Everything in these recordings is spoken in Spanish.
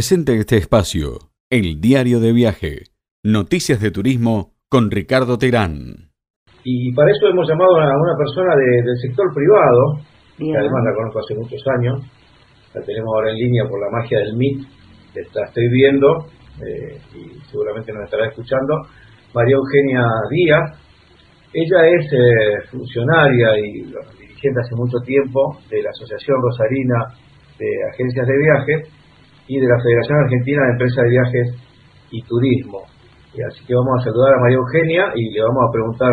Presente este espacio, el diario de viaje, noticias de turismo con Ricardo Terán. Y para eso hemos llamado a una persona del sector privado, que además la conozco hace muchos años, la tenemos ahora en línea por la magia del MIT, la estoy viendo eh, y seguramente nos estará escuchando, María Eugenia Díaz. Ella es eh, funcionaria y dirigente hace mucho tiempo de la Asociación Rosarina de Agencias de Viaje y de la Federación Argentina de Empresas de Viajes y Turismo. Y así que vamos a saludar a María Eugenia y le vamos a preguntar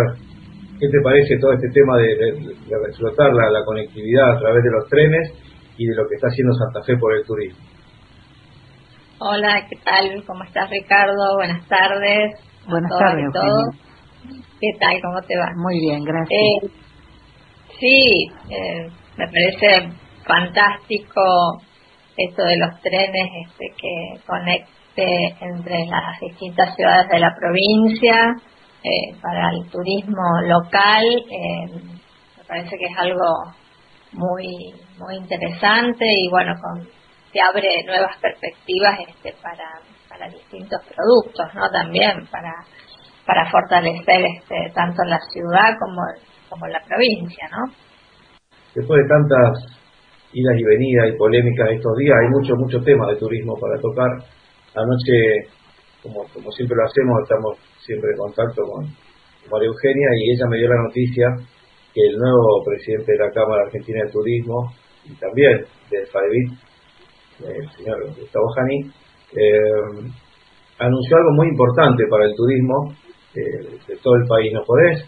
qué te parece todo este tema de, explotar la, conectividad a través de los trenes y de lo que está haciendo Santa Fe por el turismo. Hola, ¿qué tal? ¿Cómo estás, Ricardo? Buenas tardes. Buenas tardes, ¿Qué tal? ¿Cómo te va? Muy bien, gracias. Eh, sí, eh, me parece fantástico esto de los trenes este, que conecte entre las distintas ciudades de la provincia eh, para el turismo local eh, me parece que es algo muy muy interesante y bueno con te abre nuevas perspectivas este para para distintos productos no también para para fortalecer este tanto la ciudad como como la provincia no después de tantas idas y venidas y polémicas estos días. Hay mucho, mucho tema de turismo para tocar. Anoche, como, como siempre lo hacemos, estamos siempre en contacto con María Eugenia y ella me dio la noticia que el nuevo presidente de la Cámara Argentina de Turismo y también de FAEBIT, el señor Gustavo Jani, eh, anunció algo muy importante para el turismo eh, de todo el país. ¿Nos podés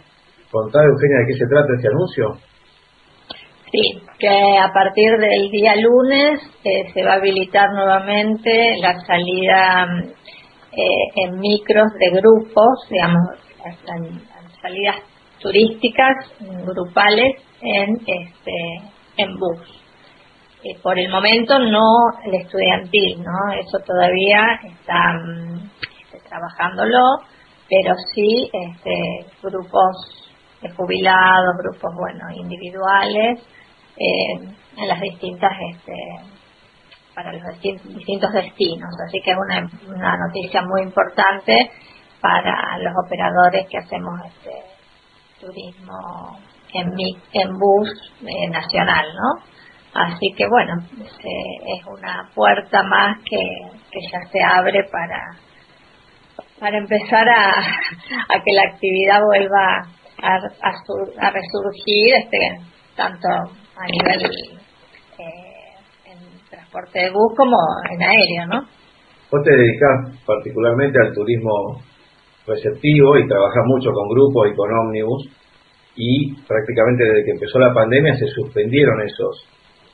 contar, Eugenia, de qué se trata este anuncio? Sí, que a partir del día lunes eh, se va a habilitar nuevamente la salida eh, en micros de grupos, digamos, salidas turísticas grupales en este en bus. Eh, por el momento no el estudiantil, ¿no? Eso todavía está, este, trabajándolo, pero sí este, grupos de jubilados, grupos bueno individuales eh, en las distintas este, para los distintos destinos. Así que es una, noticia muy importante para los operadores que hacemos este turismo en bus eh, nacional no así que bueno es una puerta más que, que ya se abre para para empezar a, a que la actividad vuelva a, a resurgir este tanto a nivel eh, en transporte de bus como en aéreo, ¿no? Vos te dedicás particularmente al turismo receptivo y trabajás mucho con grupos y con ómnibus y prácticamente desde que empezó la pandemia se suspendieron esos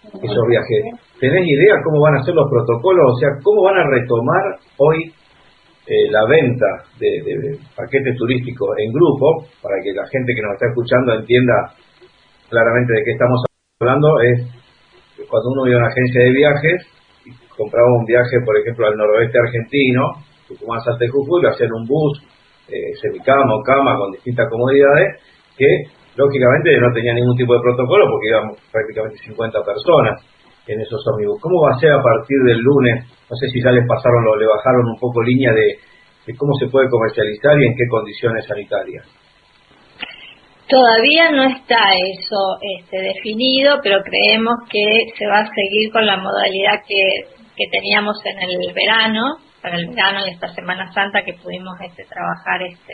esos viajes. ¿Tenés idea cómo van a ser los protocolos? O sea, ¿cómo van a retomar hoy eh, la venta de, de, paquetes turísticos en grupo para que la gente que nos está escuchando entienda claramente de qué estamos hablando es cuando uno iba a una agencia de viajes y compraba un viaje, por ejemplo, al noroeste argentino, Tucumán, Salta y Jujuy, lo hacía en un bus, eh, semicama o cama con distintas comodidades, que lógicamente no tenía ningún tipo de protocolo porque íbamos prácticamente 50 personas en esos ómnibus. ¿Cómo va a ser a partir del lunes? No sé si ya les pasaron o le bajaron un poco línea de cómo se puede comercializar y en qué condiciones sanitarias. Todavía no está eso este, definido, pero creemos que se va a seguir con la modalidad que, teníamos en el verano, para el verano y esta Semana Santa que pudimos este, trabajar este,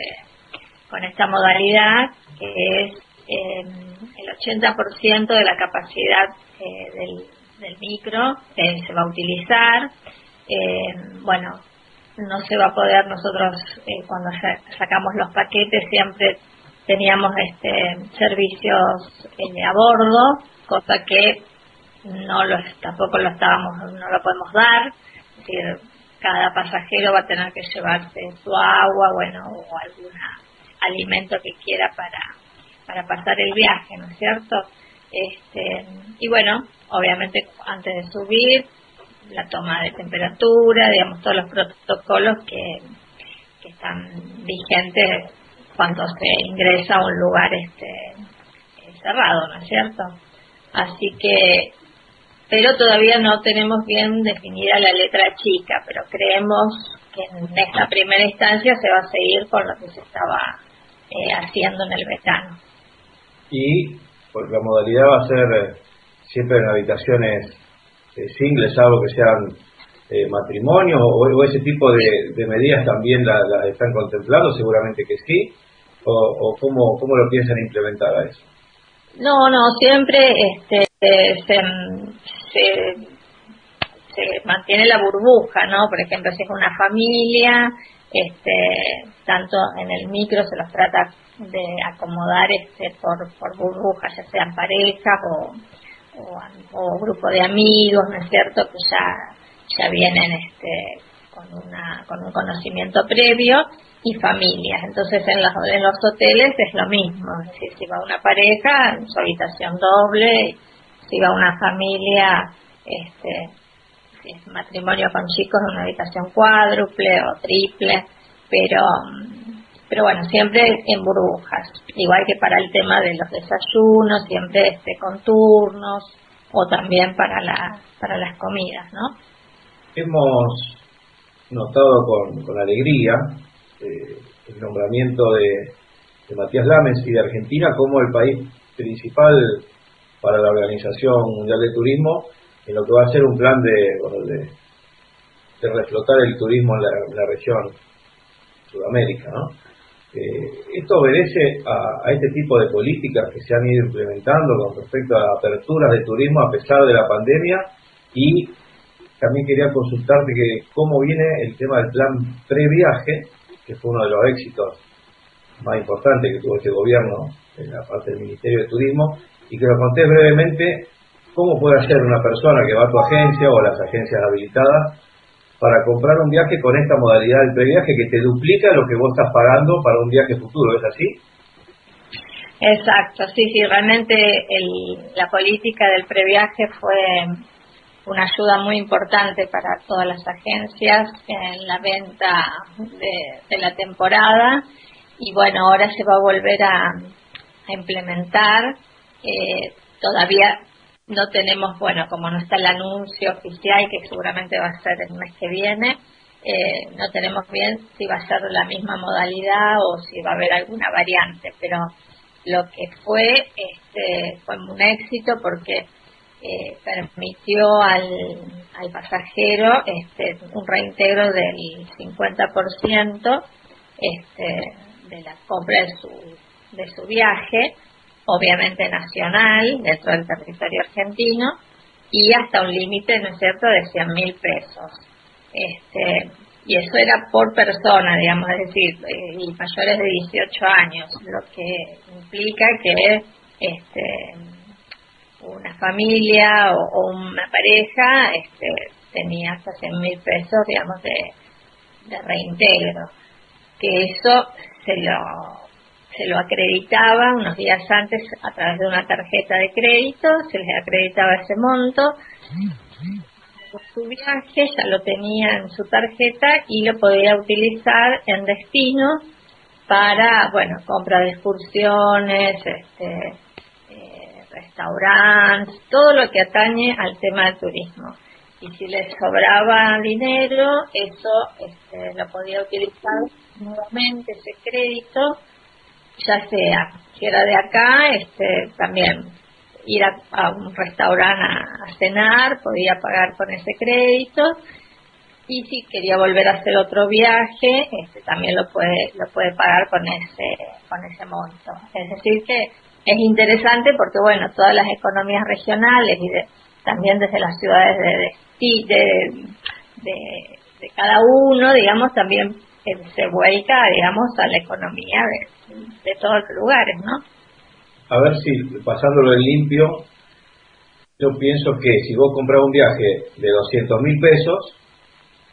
con esta modalidad, que es eh, el 80% de la capacidad eh, del, micro que se va a utilizar. Eh, bueno, no se va a poder nosotros eh, cuando sacamos los paquetes siempre teníamos este servicios eh, a bordo, cosa que no lo, tampoco lo estábamos, no lo podemos dar, es decir, cada pasajero va a tener que llevarse su agua, bueno, o algún alimento que quiera para, para pasar el viaje, ¿no es cierto? Este, y bueno, obviamente antes de subir, la toma de temperatura, digamos, todos los protocolos que, que están vigentes cuando se ingresa a un lugar este cerrado, ¿no es cierto? Así que pero todavía no tenemos bien definida la letra chica, pero creemos que en esta primera instancia se va a seguir con lo que se estaba eh, haciendo en el verano. Y pues la modalidad va a ser eh, siempre en habitaciones eh, singles, algo que sean eh, matrimonios o, ese tipo de, medidas también las la están contemplando, seguramente que sí, o, o cómo, cómo lo piensan implementar a eso. No, no, siempre este, se, se, mantiene la burbuja, ¿no? Por ejemplo, si es una familia, este, tanto en el micro se los trata de acomodar este, por, por burbujas, ya sean parejas o, o, grupo de amigos, ¿no es cierto? Que ya, ya vienen este, con, una, con un conocimiento previo y familias. Entonces en los, en los hoteles es lo mismo, si va una pareja, su habitación doble, si va una familia, este, matrimonio con chicos, una habitación cuádruple o triple, pero pero bueno, siempre en burbujas, igual que para el tema de los desayunos, siempre este, con turnos o también para, la, para las comidas, ¿no? Hemos notado con, alegría eh, el nombramiento de, Matías Lames y de Argentina como el país principal para la Organización Mundial de Turismo en lo que va a ser un plan de, de, reflotar el turismo en la, región Sudamérica. Eh, esto obedece a, este tipo de políticas que se han ido implementando con respecto a aperturas de turismo a pesar de la pandemia y también quería consultarte que cómo viene el tema del plan previaje, que fue uno de los éxitos más importantes que tuvo este gobierno en la parte del Ministerio de Turismo, y que lo conté brevemente, cómo puede hacer una persona que va a tu agencia o a las agencias habilitadas para comprar un viaje con esta modalidad del previaje que te duplica lo que vos estás pagando para un viaje futuro, ¿es así? Exacto, sí, sí, realmente la política del previaje fue una ayuda muy importante para todas las agencias en la venta de, la temporada y bueno, ahora se va a volver a, implementar. Eh, todavía no tenemos, bueno, como no está el anuncio oficial, que seguramente va a ser el mes que viene, eh, no tenemos bien si va a ser la misma modalidad o si va a haber alguna variante, pero lo que fue este, fue un éxito porque permitió al, al pasajero este, un reintegro del 50% este, de la compra de su, de su viaje obviamente nacional dentro del territorio argentino y hasta un límite, ¿no es cierto?, de 100 mil pesos. Este, y eso era por persona, digamos, es decir, eh, y mayores de 18 años, lo que implica que este, una familia o, una pareja este, tenía hasta 100 mil pesos, digamos, de, reintegro. Que eso se lo se lo acreditaba unos días antes a través de una tarjeta de crédito, se les acreditaba ese monto, su viaje ya lo tenía en su tarjeta y lo podía utilizar en destino para, bueno, compra de excursiones, este, restaurantes, todo lo que atañe al tema del turismo. Y si les sobraba dinero, eso este, lo podía utilizar nuevamente, ese crédito, ya sea si era de acá, este, también ir a, un restaurante a, cenar, podía pagar con ese crédito y si quería volver a hacer otro viaje, este, también lo puede lo puede pagar con ese con ese monto. Es decir que es interesante porque bueno todas las economías regionales y también desde las ciudades de, de, de, de cada uno, digamos, también se vuelca, digamos, a la economía de, todos los lugares, ¿no? A ver si, pasándolo en limpio, yo pienso que si vos compras un viaje de 200 mil pesos,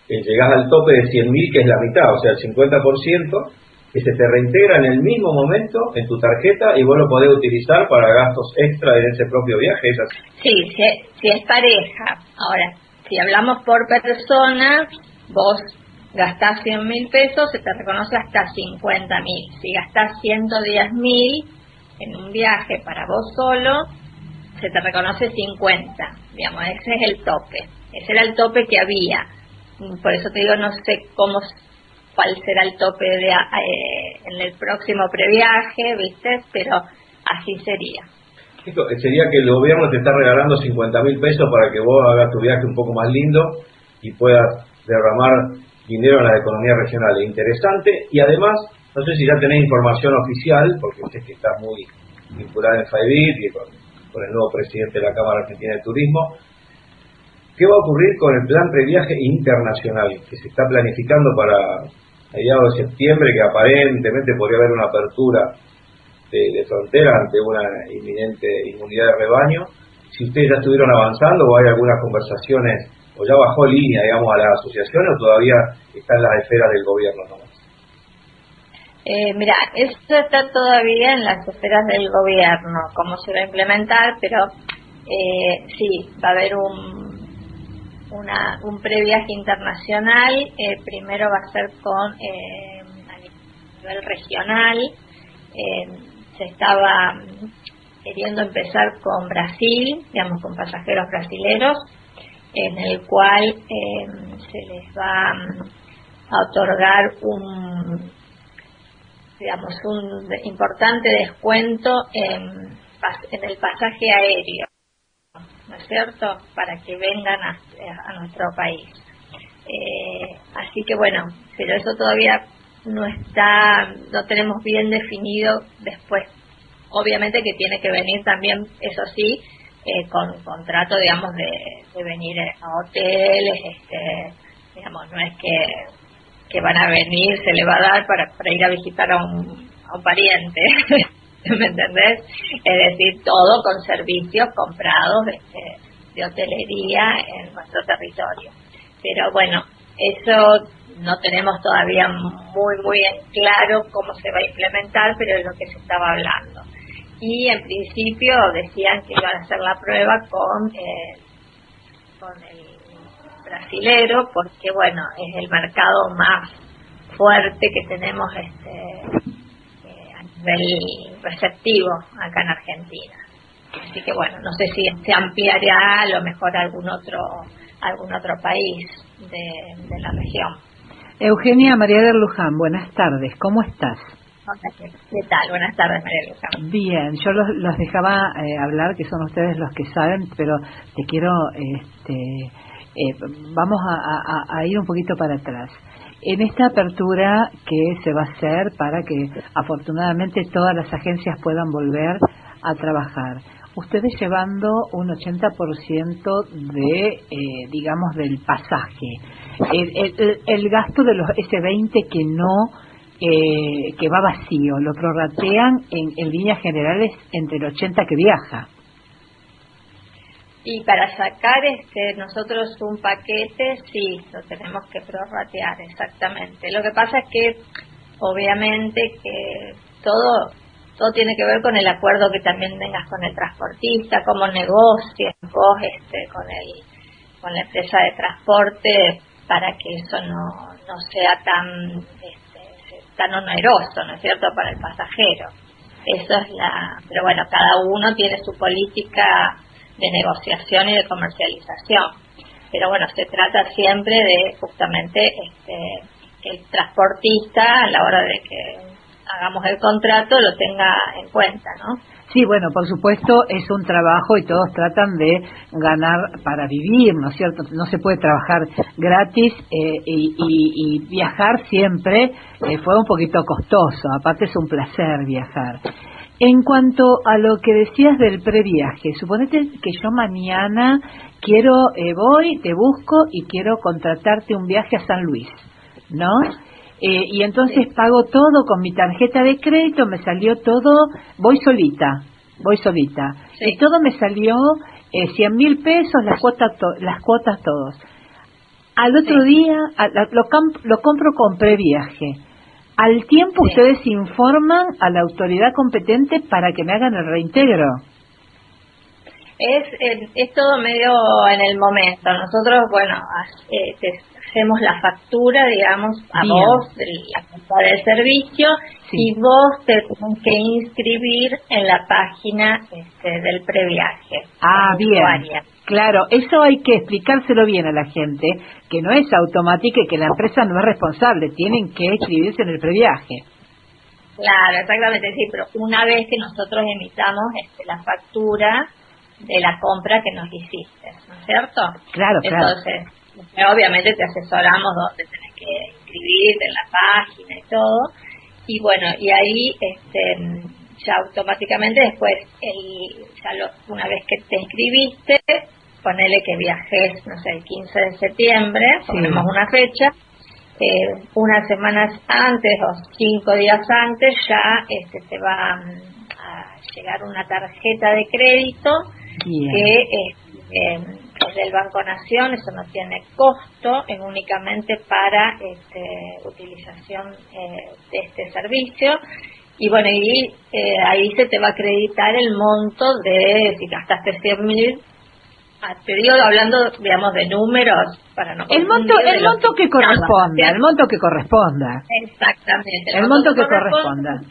eh, llegás al tope de 100 mil, que es la mitad, o sea, el 50%, que se te reintegra en el mismo momento en tu tarjeta y vos lo podés utilizar para gastos extra en ese propio viaje. ¿es así? Sí, si, si es pareja. Ahora, si hablamos por persona, vos gastás 100 mil pesos, se te reconoce hasta 50 mil. Si gastás 110 mil en un viaje para vos solo, se te reconoce 50. digamos, ese es el tope. Ese era el tope que había. Por eso te digo, no sé cómo cuál será el tope de, eh, en el próximo previaje, ¿viste? Pero así sería. Sería que el gobierno te está regalando 50 mil pesos para que vos hagas tu viaje un poco más lindo y puedas derramar dinero en la economía regional. Interesante. Y además, no sé si ya tenés información oficial, porque usted que está muy vinculada en FAEBIT y con, con el nuevo presidente de la Cámara Argentina de Turismo, ¿Qué va a ocurrir con el plan previaje internacional que se está planificando para mediados de septiembre, que aparentemente podría haber una apertura de, frontera ante una inminente inmunidad de rebaño? Si ustedes ya estuvieron avanzando o hay algunas conversaciones, o ya bajó línea, digamos, a la asociación o todavía está en las esferas del gobierno nomás. Eh, mira, esto está todavía en las esferas del gobierno, cómo se va a implementar, pero eh, sí, va a haber un un previaje internacional. Eh, primero va a ser con eh, a nivel regional. Eh, se estaba queriendo empezar con Brasil, digamos, con pasajeros brasileros, en el cual se les va a otorgar un digamos un importante descuento en, en el pasaje aéreo ¿no es cierto?, para que vengan a, nuestro país. Eh, así que bueno, pero eso todavía no está, no tenemos bien definido después. Obviamente que tiene que venir también, eso sí, eh, con contrato, digamos, de, venir a hoteles, este, digamos, no es que, que van a venir, se le va a dar para, para ir a visitar a un, a un pariente. ¿me entendés? Es decir, todo con servicios comprados de, hotelería en nuestro territorio. Pero bueno, eso no tenemos todavía muy, muy claro cómo se va a implementar, pero es lo que se estaba hablando. Y en principio decían que iban a hacer la prueba con, eh, con el brasilero, porque bueno, es el mercado más fuerte que tenemos este del receptivo acá en Argentina. Así que bueno, no sé si se ampliará a lo mejor a algún otro, algún otro país de, la región. Eugenia María de Luján, buenas tardes, ¿cómo estás? ¿Qué tal? Buenas tardes, María de Luján. Bien, yo los, dejaba eh, hablar, que son ustedes los que saben, pero te quiero, este, eh, vamos a ir un poquito para atrás en esta apertura que se va a hacer para que afortunadamente todas las agencias puedan volver a trabajar. Ustedes llevando un 80% de, eh, digamos, del pasaje. El, gasto de los ese 20 que no, eh, que va vacío, lo prorratean en, en líneas generales entre el 80 que viaja. Y para sacar este nosotros un paquete, sí, lo tenemos que prorratear, exactamente. Lo que pasa es que, obviamente, que todo todo tiene que ver con el acuerdo que también tengas con el transportista, cómo negocies vos este, con, el, con la empresa de transporte para que eso no, no sea tan, este, tan oneroso, ¿no es cierto?, para el pasajero. Eso es la. Pero bueno, cada uno tiene su política de negociación y de comercialización. Pero bueno, se trata siempre de justamente este, el transportista a la hora de que hagamos el contrato lo tenga en cuenta, ¿no? Sí, bueno, por supuesto es un trabajo y todos tratan de ganar para vivir, ¿no es cierto? No se puede trabajar gratis eh, y, viajar siempre eh, fue un poquito costoso, aparte es un placer viajar. En cuanto a lo que decías del previaje, suponete que yo mañana quiero, eh, voy, te busco y quiero contratarte un viaje a San Luis, ¿no? Eh, y entonces pago todo con mi tarjeta de crédito, me salió todo, voy solita, voy solita. Y todo me salió eh, 100 mil pesos, las cuotas, las cuotas todos. Al otro día lo, lo compro con previaje al tiempo ustedes informan a la autoridad competente para que me hagan el reintegro. Es, es, todo medio en el momento. Nosotros, bueno, eh, hacemos la factura, digamos, a vos la compra del servicio y vos te tienes que inscribir en la página este, del previaje. Ah, bien. Claro, eso hay que explicárselo bien a la gente, que no es automático y que la empresa no es responsable, tienen que escribirse en el previaje. Claro, exactamente, sí, pero una vez que nosotros emitamos este, la factura de la compra que nos hiciste, ¿no es cierto? Claro, claro. Entonces, obviamente te asesoramos dónde tenés que inscribirte en la página y todo, y bueno, y ahí este, ya automáticamente después, el, ya una vez que te inscribiste, ponele que viajes, no sé, el 15 de septiembre, ponemos una fecha, eh, unas semanas antes o cinco días antes ya este, te va mm, a llegar una tarjeta de crédito que eh, es del Banco Nación, eso no tiene costo, es únicamente para este, utilización eh, de este servicio. Y bueno, y ahí se te va a acreditar el monto de, si gastaste 100 mil Ah, te digo hablando, digamos, de números para no el monto el monto que corresponda, el monto que corresponda. Exactamente. El, monto, que corresponda.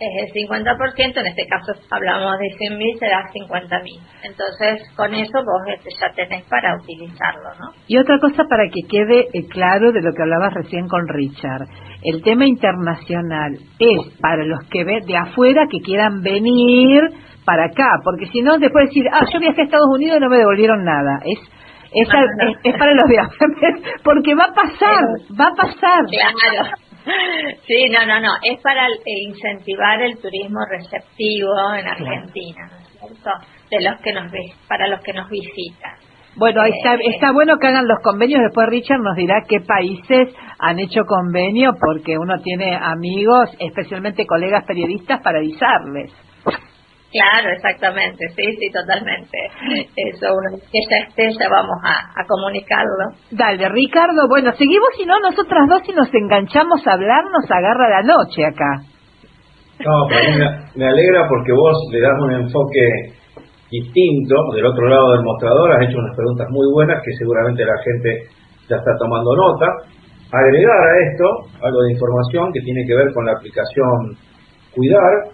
Es el 50%, en este caso hablamos de 100 mil, se da 50 mil. Entonces, con eso vos este, ya tenés para utilizarlo, ¿no? Y otra cosa para que quede eh, claro de lo que hablabas recién con Richard. El tema internacional es para los que ven de afuera que quieran venir para acá, porque si no, después decir, ah, yo viajé a Estados Unidos y no me devolvieron nada. Es es, es, para los viajes, porque va a pasar, va a pasar. Claro. Sí, no, no, no, es para eh, incentivar el turismo receptivo en Argentina, ¿no es cierto? De los que nos para los que nos visitan. Bueno, está, eh, está bueno que hagan los convenios. Después Richard nos dirá qué países han hecho convenio, porque uno tiene amigos, especialmente colegas periodistas, para avisarles. Claro, exactamente, sí, sí, totalmente. Eso, una vez que ya esté, ya vamos a, comunicarlo. Dale, Ricardo, bueno, seguimos, si no, nosotras dos si nos enganchamos a hablar, nos agarra la noche acá. No, me, me alegra porque vos le das un enfoque distinto del otro lado del mostrador, has hecho unas preguntas muy buenas que seguramente la gente ya está tomando nota. Agregar a esto algo de información que tiene que ver con la aplicación Cuidar,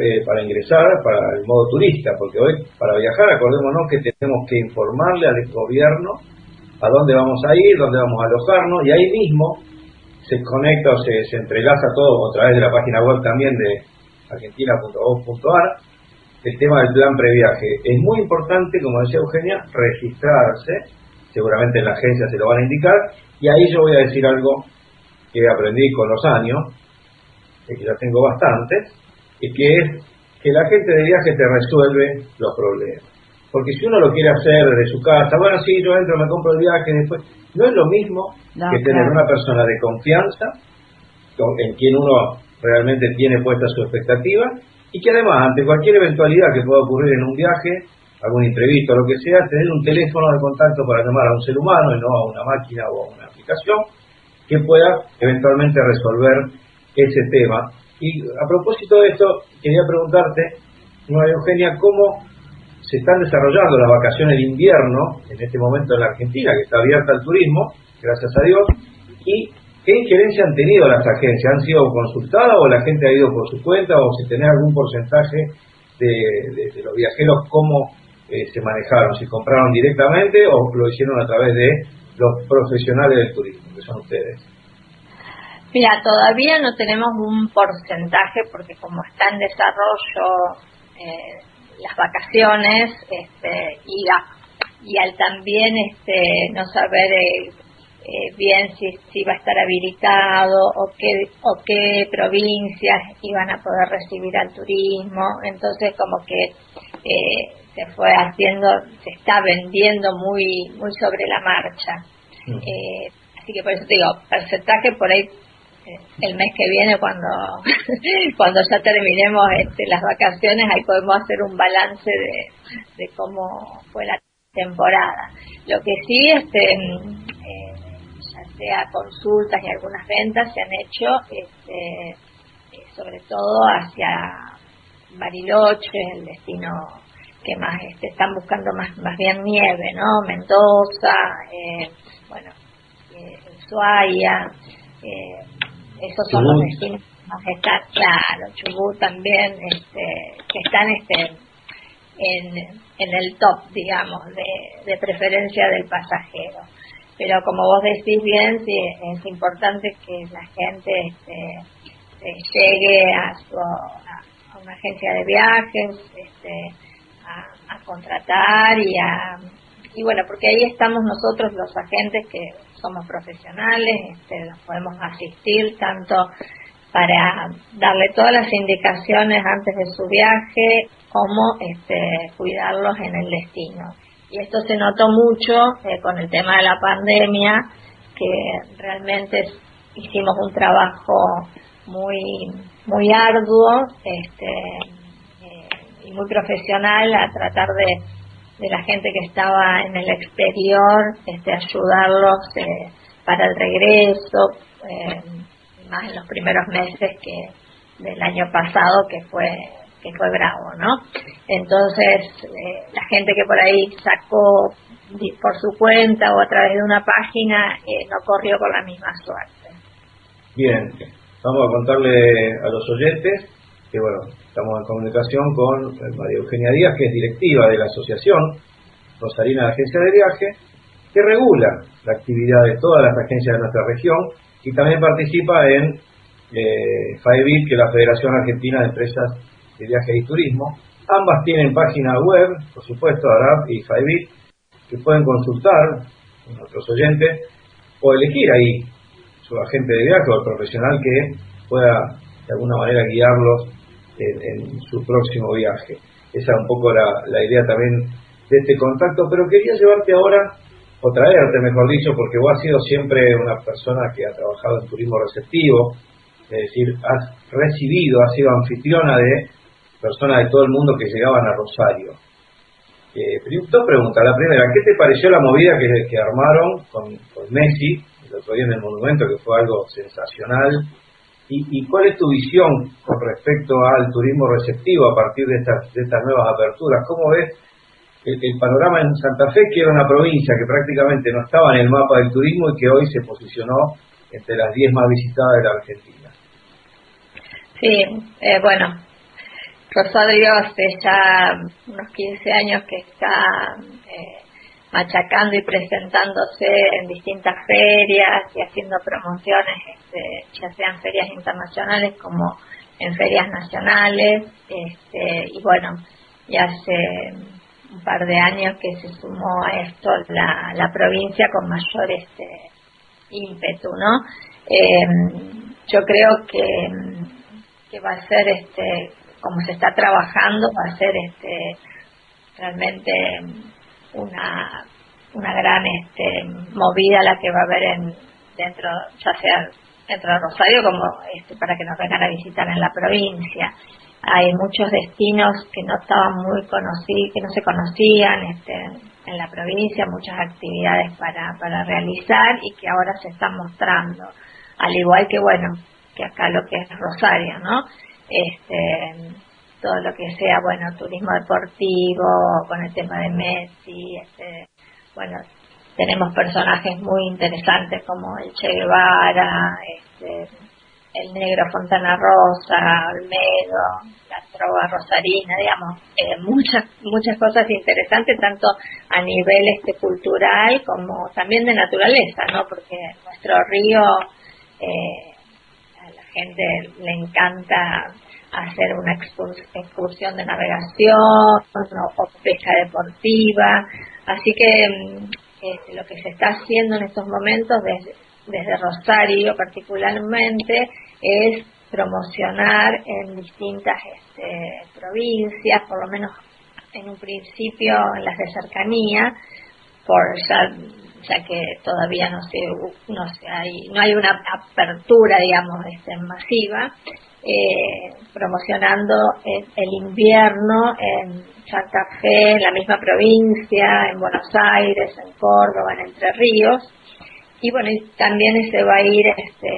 eh, para ingresar para el modo turista, porque hoy para viajar acordémonos que tenemos que informarle al gobierno a dónde vamos a ir, dónde vamos a alojarnos, y ahí mismo se conecta o se, se entrelaza todo a través de la página web también de argentina.gov.ar el tema del plan previaje. Es muy importante, como decía Eugenia, registrarse, seguramente en la agencia se lo van a indicar, y ahí yo voy a decir algo que aprendí con los años, que ya tengo bastantes, y que es que la gente de viaje te resuelve los problemas. Porque si uno lo quiere hacer desde su casa, bueno, sí, yo entro, me compro el viaje, después, no es lo mismo que tener una persona de confianza, en quien uno realmente tiene puesta su expectativa, y que además, ante cualquier eventualidad que pueda ocurrir en un viaje, algún imprevisto, lo que sea, tener un teléfono de contacto para llamar a un ser humano y no a una máquina o a una aplicación que pueda eventualmente resolver ese tema y a propósito de esto, quería preguntarte, Nueva Eugenia, ¿cómo se están desarrollando las vacaciones de invierno en este momento en la Argentina, que está abierta al turismo, gracias a Dios? ¿Y qué injerencia han tenido las agencias? ¿Han sido consultadas o la gente ha ido por su cuenta o si tenés algún porcentaje de, los viajeros, cómo eh, se manejaron? ¿Si compraron directamente o lo hicieron a través de los profesionales del turismo, que son ustedes? Mira, todavía no tenemos un porcentaje porque como está en desarrollo eh, las vacaciones este, y, y al también este, no saber eh, eh, bien si, si va a estar habilitado o qué, o qué provincias iban a poder recibir al turismo, entonces como que se fue haciendo, se está vendiendo muy, muy sobre la marcha. Mm. así que por eso te digo, porcentaje por ahí el mes que viene cuando cuando ya terminemos este, las vacaciones ahí podemos hacer un balance de, cómo fue la temporada. Lo que sí este eh, ya sea consultas y algunas ventas se han hecho este, eh, sobre todo hacia Bariloche el destino que más este, están buscando más más bien nieve no Mendoza eh, bueno Ushuaia esos son los destinos más están, claro, Chubut también, este, que están este, en, en el top, digamos, de, de preferencia del pasajero. Pero como vos decís bien, sí, es importante que la gente este, eh, llegue a, su, a, una agencia de viajes este, a, a contratar y a y bueno, porque ahí estamos nosotros los agentes que somos profesionales, este, los podemos asistir tanto para darle todas las indicaciones antes de su viaje como este, cuidarlos en el destino. Y esto se notó mucho eh, con el tema de la pandemia, que realmente hicimos un trabajo muy muy arduo este, eh, y muy profesional a tratar de de la gente que estaba en el exterior, este, ayudarlos eh, para el regreso, eh, más en los primeros meses que del año pasado que fue que fue bravo, ¿no? Entonces eh, la gente que por ahí sacó por su cuenta o a través de una página no corrió con la misma suerte. Bien, vamos a contarle a los oyentes que bueno, estamos en comunicación con eh, María Eugenia Díaz, que es directiva de la Asociación Rosarina de Agencias de Viaje, que regula la actividad de todas las agencias de nuestra región y también participa en eh, que es la Federación Argentina de Empresas de Viaje y Turismo. Ambas tienen página web, por supuesto, ARAP y FAEBIT, que pueden consultar nuestros oyentes o elegir ahí su agente de viaje o el profesional que pueda de alguna manera guiarlos en, su próximo viaje. Esa es un poco la, idea también de este contacto, pero quería llevarte ahora, o traerte, mejor dicho, porque vos has sido siempre una persona que ha trabajado en turismo receptivo, es decir, has recibido, has sido anfitriona de personas de todo el mundo que llegaban a Rosario. Eh, dos preguntas. La primera, ¿qué te pareció la movida que, que armaron con, con Messi el otro día en el monumento, que fue algo sensacional? ¿Y, cuál es tu visión con respecto al turismo receptivo a partir de estas, de estas nuevas aperturas? ¿Cómo ves el, panorama en Santa Fe, que era una provincia que prácticamente no estaba en el mapa del turismo y que hoy se posicionó entre las 10 más visitadas de la Argentina? Sí, eh, bueno, Rosario hace ya unos 15 años que está eh, machacando y presentándose en distintas ferias y haciendo promociones, este, ya sean ferias internacionales como en ferias nacionales. Este, y bueno, ya hace un par de años que se sumó a esto la, la provincia con mayor este, ímpetu, ¿no? Em, yo creo que, que va a ser, este, como se está trabajando, va a ser este, realmente una, una gran este, movida la que va a haber en, dentro, ya sea dentro de Rosario como este, para que nos vengan a visitar en la provincia. Hay muchos destinos que no estaban muy conocidos, que no se conocían este, en la provincia, muchas actividades para, para realizar y que ahora se están mostrando. Al igual que, bueno, que acá lo que es Rosario, ¿no? Este, todo lo que sea, bueno, turismo deportivo, con el tema de Messi, este, bueno, tenemos personajes muy interesantes como el Che Guevara, este, el negro Fontana Rosa, Olmedo, la trova rosarina, digamos, eh, muchas muchas cosas interesantes tanto a nivel este cultural como también de naturaleza, ¿no? Porque nuestro río eh, a la gente le encanta hacer una excursión de navegación o pesca deportiva. Así que mm, este, lo que se está haciendo en estos momentos desde, desde Rosario particularmente es promocionar en distintas este, provincias, por lo menos en un principio en las de cercanía, por ya, ya que todavía no se, no se hay no hay una apertura digamos este, masiva eh, promocionando el, invierno en Santa Fe, en la misma provincia, en Buenos Aires, en Córdoba, en Entre Ríos. Y bueno, también se va a ir este,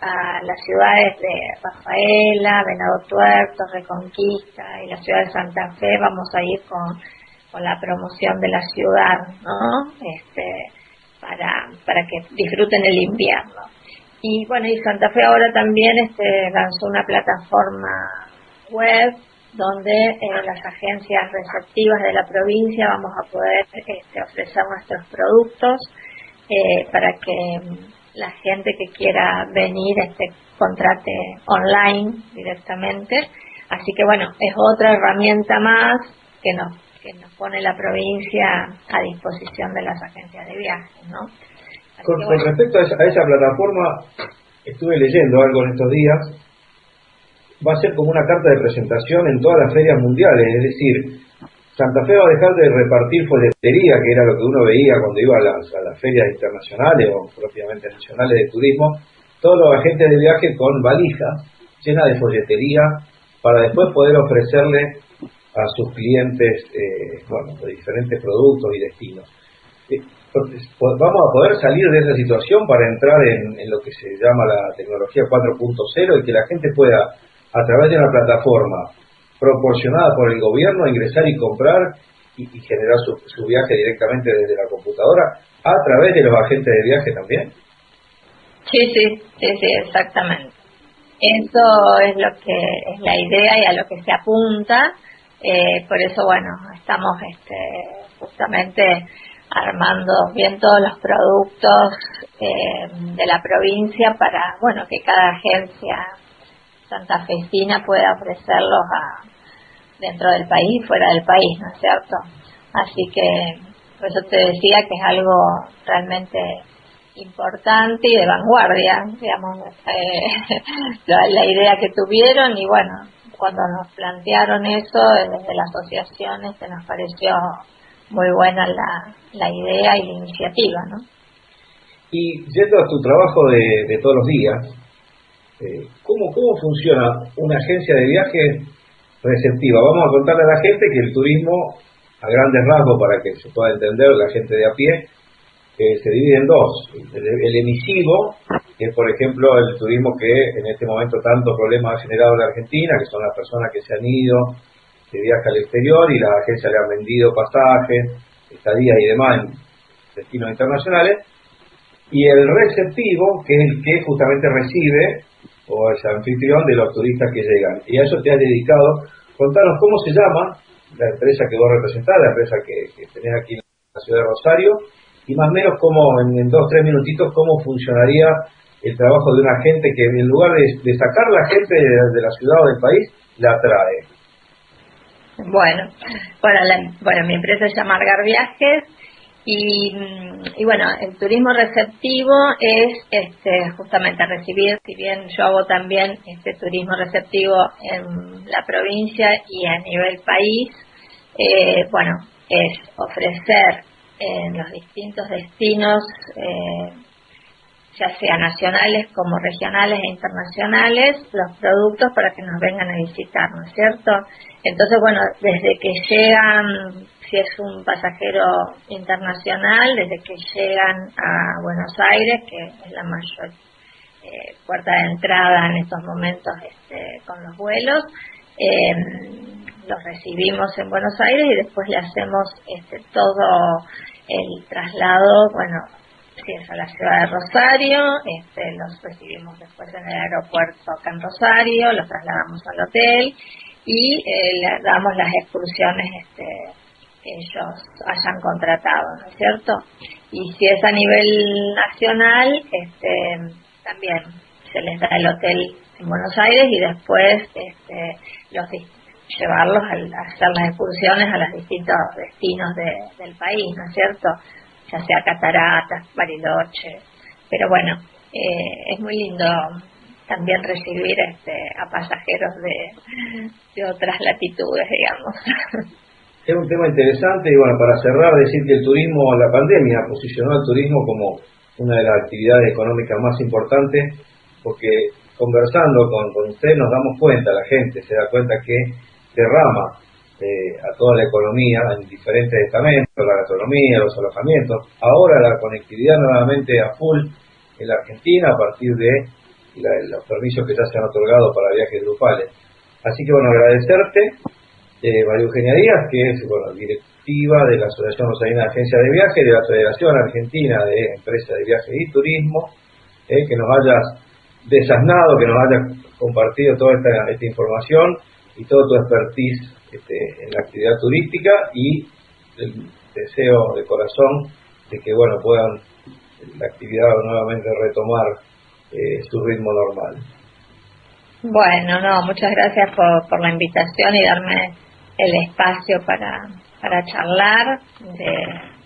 a, las, ciudades de Rafaela, Venado Tuerto, Reconquista y la ciudad de Santa Fe. Vamos a ir con, con la promoción de la ciudad, ¿no? Este, para, para que disfruten el invierno. Y bueno, y Santa Fe ahora también este, lanzó una plataforma web donde eh, las agencias receptivas de la provincia vamos a poder este, ofrecer nuestros productos eh, para que la gente que quiera venir este, contrate online directamente. Así que bueno, es otra herramienta más que nos, que nos pone la provincia a disposición de las agencias de viajes, ¿no? Con, respecto a esa, plataforma, estuve leyendo algo en estos días, va a ser como una carta de presentación en todas las ferias mundiales, es decir, Santa Fe va a dejar de repartir folletería, que era lo que uno veía cuando iba a las, ferias internacionales o propiamente nacionales de turismo, todos los agentes de viaje con valijas llenas de folletería para después poder ofrecerle a sus clientes eh, bueno, diferentes productos y destinos. Eh, vamos a poder salir de esa situación para entrar en, lo que se llama la tecnología 4.0 y que la gente pueda, a través de una plataforma proporcionada por el gobierno, ingresar y comprar y, generar su, su, viaje directamente desde la computadora a través de los agentes de viaje también. Sí, sí, sí, sí, exactamente. Eso es lo que es la idea y a lo que se apunta. Eh, por eso, bueno, estamos este, justamente armando bien todos los productos eh, de la provincia para, bueno, que cada agencia santafesina pueda ofrecerlos a, dentro del país y fuera del país, ¿no es cierto? Así que, por eso te decía que es algo realmente importante y de vanguardia, digamos, eh, la, idea que tuvieron y bueno, cuando nos plantearon eso desde la asociación se nos pareció muy buena la, la idea y la iniciativa, ¿no? Y yendo a tu trabajo de, todos los días, eh, ¿cómo, ¿cómo funciona una agencia de viaje receptiva? Vamos a contarle a la gente que el turismo, a grandes rasgos, para que se pueda entender la gente de a pie, eh, se divide en dos. El, emisivo, que es por ejemplo el turismo que en este momento tantos problemas ha generado en la Argentina, que son las personas que se han ido de viaje al exterior y las agencias le han vendido pasajes, estadías y demás en destinos internacionales, y el receptivo, que es el que justamente recibe o es anfitrión de los turistas que llegan. Y a eso te has dedicado. Contanos cómo se llama la empresa que vos representás, la empresa que, tenés aquí en la ciudad de Rosario, y más o menos cómo, en, dos, tres minutitos, cómo funcionaría el trabajo de un agente que en lugar de, sacar la gente de, la ciudad o del país, la trae. Bueno, bueno, mi empresa se llama Argar Viajes y, y, bueno, el turismo receptivo es este, justamente recibir, si bien yo hago también este turismo receptivo en la provincia y a nivel país, eh, bueno, es ofrecer en los distintos destinos eh, ya sea nacionales como regionales e internacionales, los productos para que nos vengan a visitar, ¿no es cierto? Entonces, bueno, desde que llegan, si es un pasajero internacional, desde que llegan a Buenos Aires, que es la mayor eh, puerta de entrada en estos momentos este, con los vuelos, eh, los recibimos en Buenos Aires y después le hacemos este, todo el traslado, bueno, si es a la ciudad de Rosario, este, los recibimos después en el aeropuerto acá en Rosario, los trasladamos al hotel y eh, le damos las excursiones este, que ellos hayan contratado, ¿no es cierto? Y si es a nivel nacional, este, también se les da el hotel en Buenos Aires y después este, los llevarlos a, hacer las excursiones a los distintos destinos del país, ¿no es cierto? ya sea cataratas, Bariloche, pero bueno, eh, es muy lindo también recibir este, a pasajeros de, de otras latitudes, digamos. Es un tema interesante y bueno, para cerrar, decir que el turismo, la pandemia posicionó al turismo como una de las actividades económicas más importantes porque conversando con, con usted nos damos cuenta, la gente se da cuenta que derrama eh, a toda la economía en diferentes estamentos, la gastronomía, los alojamientos. Ahora la conectividad nuevamente a full en la Argentina a partir de los permisos que ya se han otorgado para viajes grupales. Así que bueno, agradecerte, eh, María Eugenia Díaz, que es directiva de la Asociación Rosarina de Agencia de Viajes, de la Federación Argentina de Empresas de Viajes y Turismo, eh, que nos hayas desasnado, que nos hayas compartido toda esta, información y todo tu expertise este, en la actividad turística y el deseo de corazón de que bueno puedan la actividad nuevamente retomar eh, su ritmo normal. Bueno, no, muchas gracias por, la invitación y darme el espacio para, para charlar de,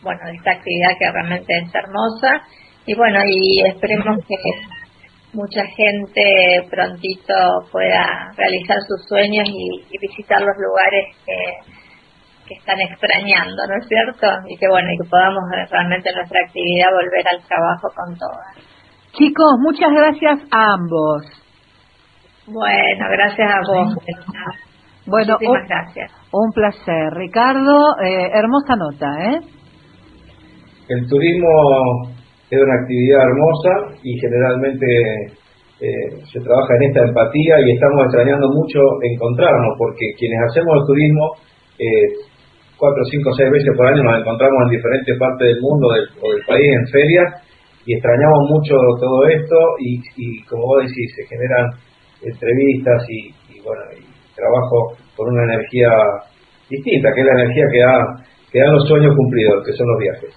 bueno, de esta actividad que realmente es hermosa y bueno, y esperemos que mucha gente prontito pueda realizar sus sueños y, visitar los lugares que, que están extrañando, ¿no es cierto? Y que bueno, y que podamos realmente nuestra actividad volver al trabajo con todas. Chicos, muchas gracias a ambos. Bueno, gracias a vos. Bueno, Muchísimas gracias. Un placer. Ricardo, eh, hermosa nota, ¿eh? El turismo es una actividad hermosa y generalmente eh, se trabaja en esta empatía y estamos extrañando mucho encontrarnos porque quienes hacemos el turismo eh, cuatro, cinco, seis veces por año nos encontramos en diferentes partes del mundo del, o del país en ferias y extrañamos mucho todo esto y, como vos decís, se generan entrevistas y, y bueno, trabajo con una energía distinta, que es la energía que da, que dan los sueños cumplidos, que son los viajes.